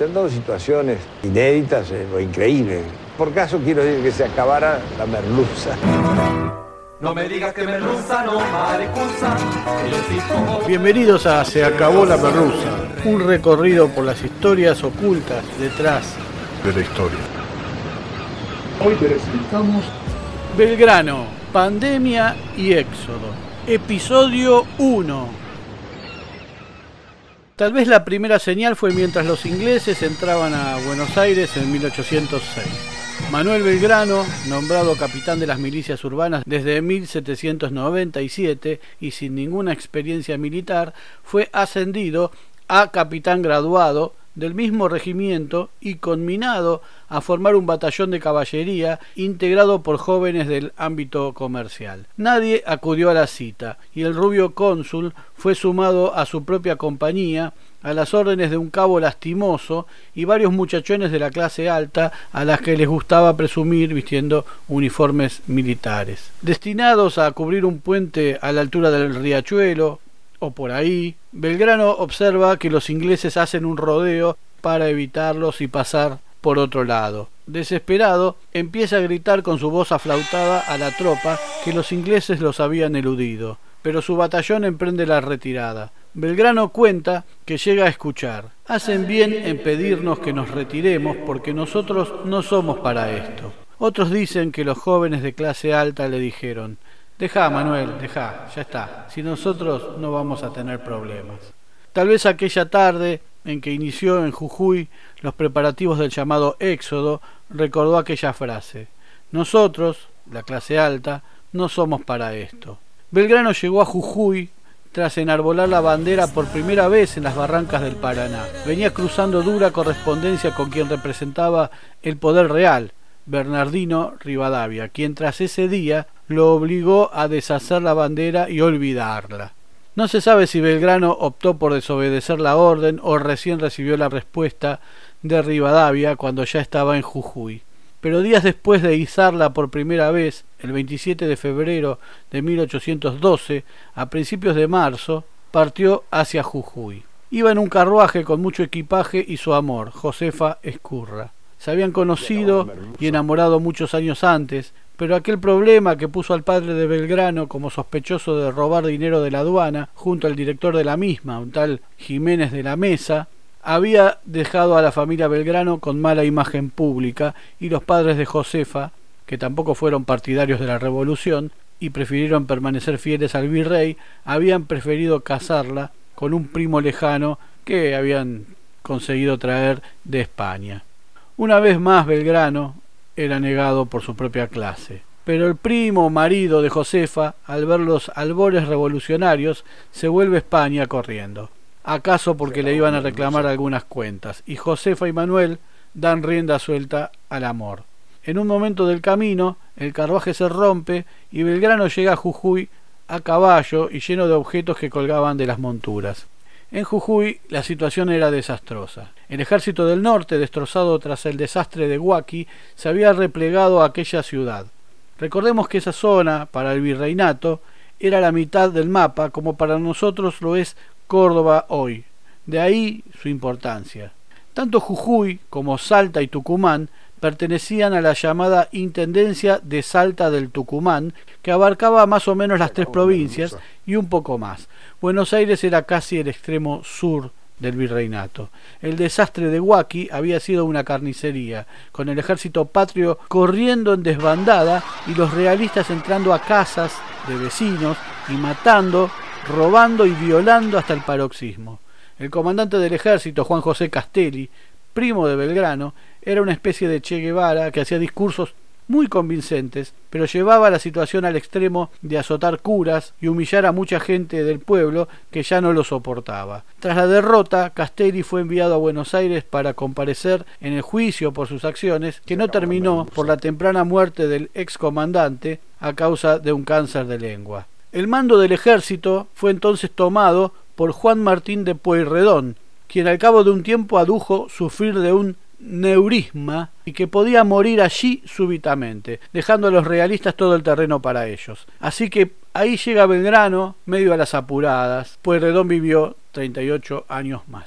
Se han dado situaciones inéditas eh, o increíbles. Por caso quiero decir que se acabara la merluza. No me digas que merluza, no maricuza. que yo sí pongo- Bienvenidos a Se acabó la merluza, un recorrido por las historias ocultas detrás de la historia. Hoy presentamos Belgrano, pandemia y éxodo. Episodio 1. Tal vez la primera señal fue mientras los ingleses entraban a Buenos Aires en 1806. Manuel Belgrano, nombrado capitán de las milicias urbanas desde 1797 y sin ninguna experiencia militar, fue ascendido a capitán graduado del mismo regimiento y conminado a formar un batallón de caballería integrado por jóvenes del ámbito comercial. Nadie acudió a la cita y el rubio cónsul fue sumado a su propia compañía a las órdenes de un cabo lastimoso y varios muchachones de la clase alta a las que les gustaba presumir vistiendo uniformes militares. Destinados a cubrir un puente a la altura del riachuelo, o por ahí, Belgrano observa que los ingleses hacen un rodeo para evitarlos y pasar por otro lado. Desesperado, empieza a gritar con su voz aflautada a la tropa que los ingleses los habían eludido, pero su batallón emprende la retirada. Belgrano cuenta que llega a escuchar. Hacen bien en pedirnos que nos retiremos porque nosotros no somos para esto. Otros dicen que los jóvenes de clase alta le dijeron Deja, Manuel, deja, ya está. Si nosotros no vamos a tener problemas. Tal vez aquella tarde en que inició en Jujuy los preparativos del llamado Éxodo, recordó aquella frase. Nosotros, la clase alta, no somos para esto. Belgrano llegó a Jujuy tras enarbolar la bandera por primera vez en las barrancas del Paraná. Venía cruzando dura correspondencia con quien representaba el poder real, Bernardino Rivadavia, quien tras ese día lo obligó a deshacer la bandera y olvidarla. No se sabe si Belgrano optó por desobedecer la orden o recién recibió la respuesta de Rivadavia cuando ya estaba en Jujuy. Pero días después de izarla por primera vez, el 27 de febrero de 1812, a principios de marzo, partió hacia Jujuy. Iba en un carruaje con mucho equipaje y su amor, Josefa Escurra. Se habían conocido y enamorado muchos años antes, pero aquel problema que puso al padre de Belgrano como sospechoso de robar dinero de la aduana, junto al director de la misma, un tal Jiménez de la Mesa, había dejado a la familia Belgrano con mala imagen pública y los padres de Josefa, que tampoco fueron partidarios de la revolución y prefirieron permanecer fieles al virrey, habían preferido casarla con un primo lejano que habían conseguido traer de España. Una vez más Belgrano era negado por su propia clase. Pero el primo marido de Josefa, al ver los albores revolucionarios, se vuelve a España corriendo. Acaso porque le iban a reclamar algunas cuentas, y Josefa y Manuel dan rienda suelta al amor. En un momento del camino, el carruaje se rompe y Belgrano llega a Jujuy a caballo y lleno de objetos que colgaban de las monturas. En Jujuy la situación era desastrosa. El ejército del norte, destrozado tras el desastre de Huaki, se había replegado a aquella ciudad. Recordemos que esa zona, para el virreinato, era la mitad del mapa, como para nosotros lo es Córdoba hoy. De ahí su importancia. Tanto Jujuy como Salta y Tucumán pertenecían a la llamada Intendencia de Salta del Tucumán, que abarcaba más o menos las tres provincias y un poco más. Buenos Aires era casi el extremo sur del virreinato. El desastre de Huaki había sido una carnicería, con el ejército patrio corriendo en desbandada y los realistas entrando a casas de vecinos y matando, robando y violando hasta el paroxismo. El comandante del ejército, Juan José Castelli, primo de Belgrano, era una especie de Che Guevara que hacía discursos muy convincentes, pero llevaba la situación al extremo de azotar curas y humillar a mucha gente del pueblo que ya no lo soportaba. Tras la derrota, Castelli fue enviado a Buenos Aires para comparecer en el juicio por sus acciones, que no terminó por la temprana muerte del excomandante a causa de un cáncer de lengua. El mando del ejército fue entonces tomado por Juan Martín de Pueyrredón, quien al cabo de un tiempo adujo sufrir de un neurisma y que podía morir allí súbitamente, dejando a los realistas todo el terreno para ellos. Así que ahí llega Belgrano, medio a las apuradas, pues Redón vivió 38 años más.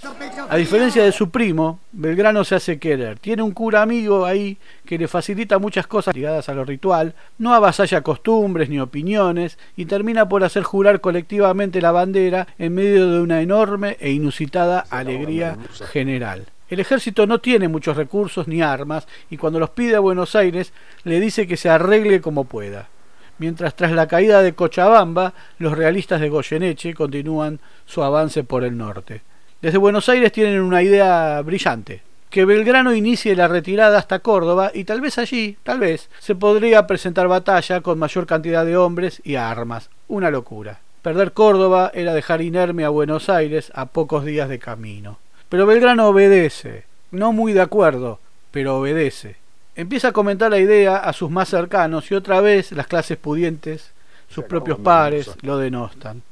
A diferencia de su primo, Belgrano se hace querer. Tiene un cura amigo ahí que le facilita muchas cosas ligadas a lo ritual, no avasalla costumbres ni opiniones y termina por hacer jurar colectivamente la bandera en medio de una enorme e inusitada alegría general. El ejército no tiene muchos recursos ni armas y cuando los pide a Buenos Aires le dice que se arregle como pueda. Mientras tras la caída de Cochabamba, los realistas de Goyeneche continúan su avance por el norte. Desde Buenos Aires tienen una idea brillante, que Belgrano inicie la retirada hasta Córdoba y tal vez allí, tal vez, se podría presentar batalla con mayor cantidad de hombres y armas. Una locura. Perder Córdoba era dejar inerme a Buenos Aires a pocos días de camino. Pero Belgrano obedece, no muy de acuerdo, pero obedece. Empieza a comentar la idea a sus más cercanos y otra vez las clases pudientes, sus propios pares, lo denostan.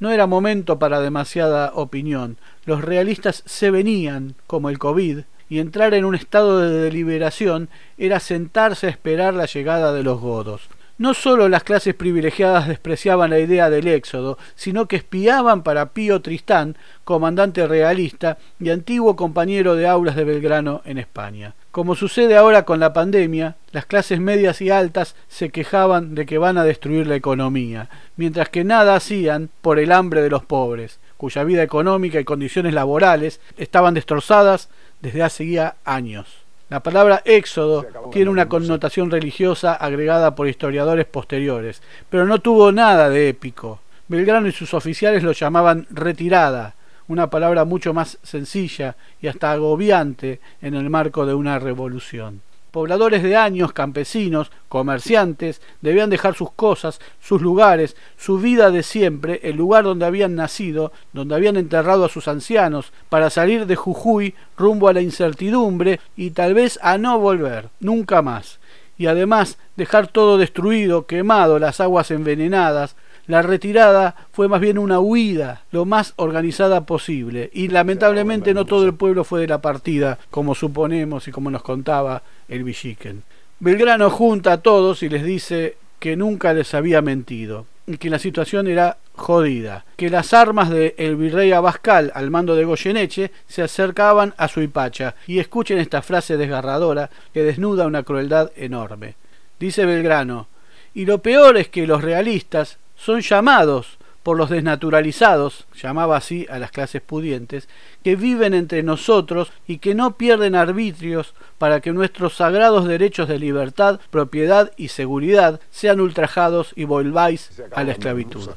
No era momento para demasiada opinión. Los realistas se venían, como el COVID, y entrar en un estado de deliberación era sentarse a esperar la llegada de los godos. No solo las clases privilegiadas despreciaban la idea del éxodo, sino que espiaban para Pío Tristán, comandante realista y antiguo compañero de aulas de Belgrano en España. Como sucede ahora con la pandemia, las clases medias y altas se quejaban de que van a destruir la economía, mientras que nada hacían por el hambre de los pobres, cuya vida económica y condiciones laborales estaban destrozadas desde hace ya años. La palabra éxodo tiene una connotación religiosa agregada por historiadores posteriores, pero no tuvo nada de épico. Belgrano y sus oficiales lo llamaban retirada, una palabra mucho más sencilla y hasta agobiante en el marco de una revolución. Pobladores de años, campesinos, comerciantes, debían dejar sus cosas, sus lugares, su vida de siempre, el lugar donde habían nacido, donde habían enterrado a sus ancianos, para salir de Jujuy rumbo a la incertidumbre y tal vez a no volver, nunca más. Y además dejar todo destruido, quemado, las aguas envenenadas, la retirada fue más bien una huida lo más organizada posible y lamentablemente no todo el pueblo fue de la partida, como suponemos y como nos contaba el Villiquen. Belgrano junta a todos y les dice que nunca les había mentido y que la situación era jodida, que las armas de el virrey Abascal al mando de Goyeneche se acercaban a Suipacha y escuchen esta frase desgarradora que desnuda una crueldad enorme. Dice Belgrano, y lo peor es que los realistas son llamados por los desnaturalizados, llamaba así a las clases pudientes, que viven entre nosotros y que no pierden arbitrios para que nuestros sagrados derechos de libertad, propiedad y seguridad sean ultrajados y volváis a la esclavitud.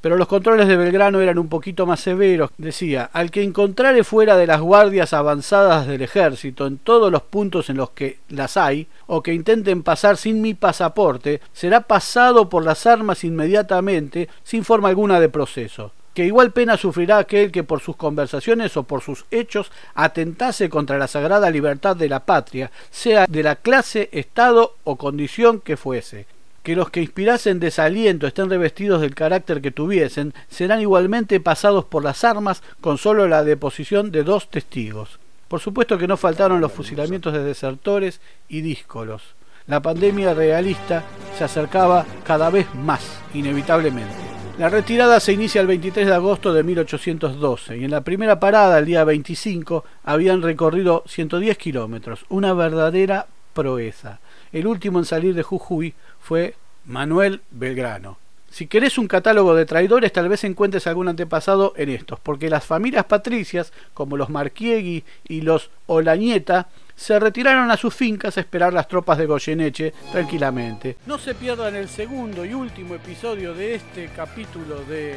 Pero los controles de Belgrano eran un poquito más severos. Decía, al que encontrare fuera de las guardias avanzadas del ejército en todos los puntos en los que las hay, o que intenten pasar sin mi pasaporte, será pasado por las armas inmediatamente, sin forma alguna de proceso que igual pena sufrirá aquel que por sus conversaciones o por sus hechos atentase contra la sagrada libertad de la patria, sea de la clase, estado o condición que fuese que los que inspirasen desaliento estén revestidos del carácter que tuviesen, serán igualmente pasados por las armas con solo la deposición de dos testigos. Por supuesto que no faltaron los fusilamientos de desertores y díscolos. La pandemia realista se acercaba cada vez más, inevitablemente. La retirada se inicia el 23 de agosto de 1812 y en la primera parada, el día 25, habían recorrido 110 kilómetros, una verdadera proeza. El último en salir de Jujuy fue Manuel Belgrano. Si querés un catálogo de traidores, tal vez encuentres algún antepasado en estos, porque las familias patricias, como los Marquiegui y los Olañeta, se retiraron a sus fincas a esperar las tropas de Goyeneche tranquilamente. No se pierdan el segundo y último episodio de este capítulo de...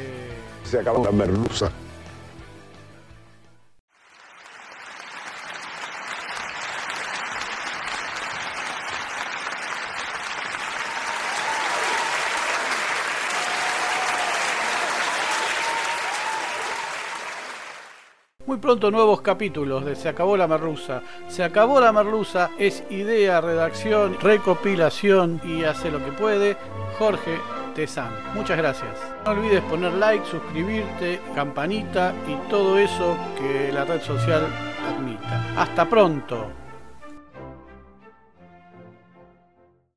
Se acabó la merluza. Muy pronto nuevos capítulos de Se acabó la merluza. Se acabó la merluza es idea, redacción, recopilación y hace lo que puede Jorge Tezán. Muchas gracias. No olvides poner like, suscribirte, campanita y todo eso que la red social admita. Hasta pronto.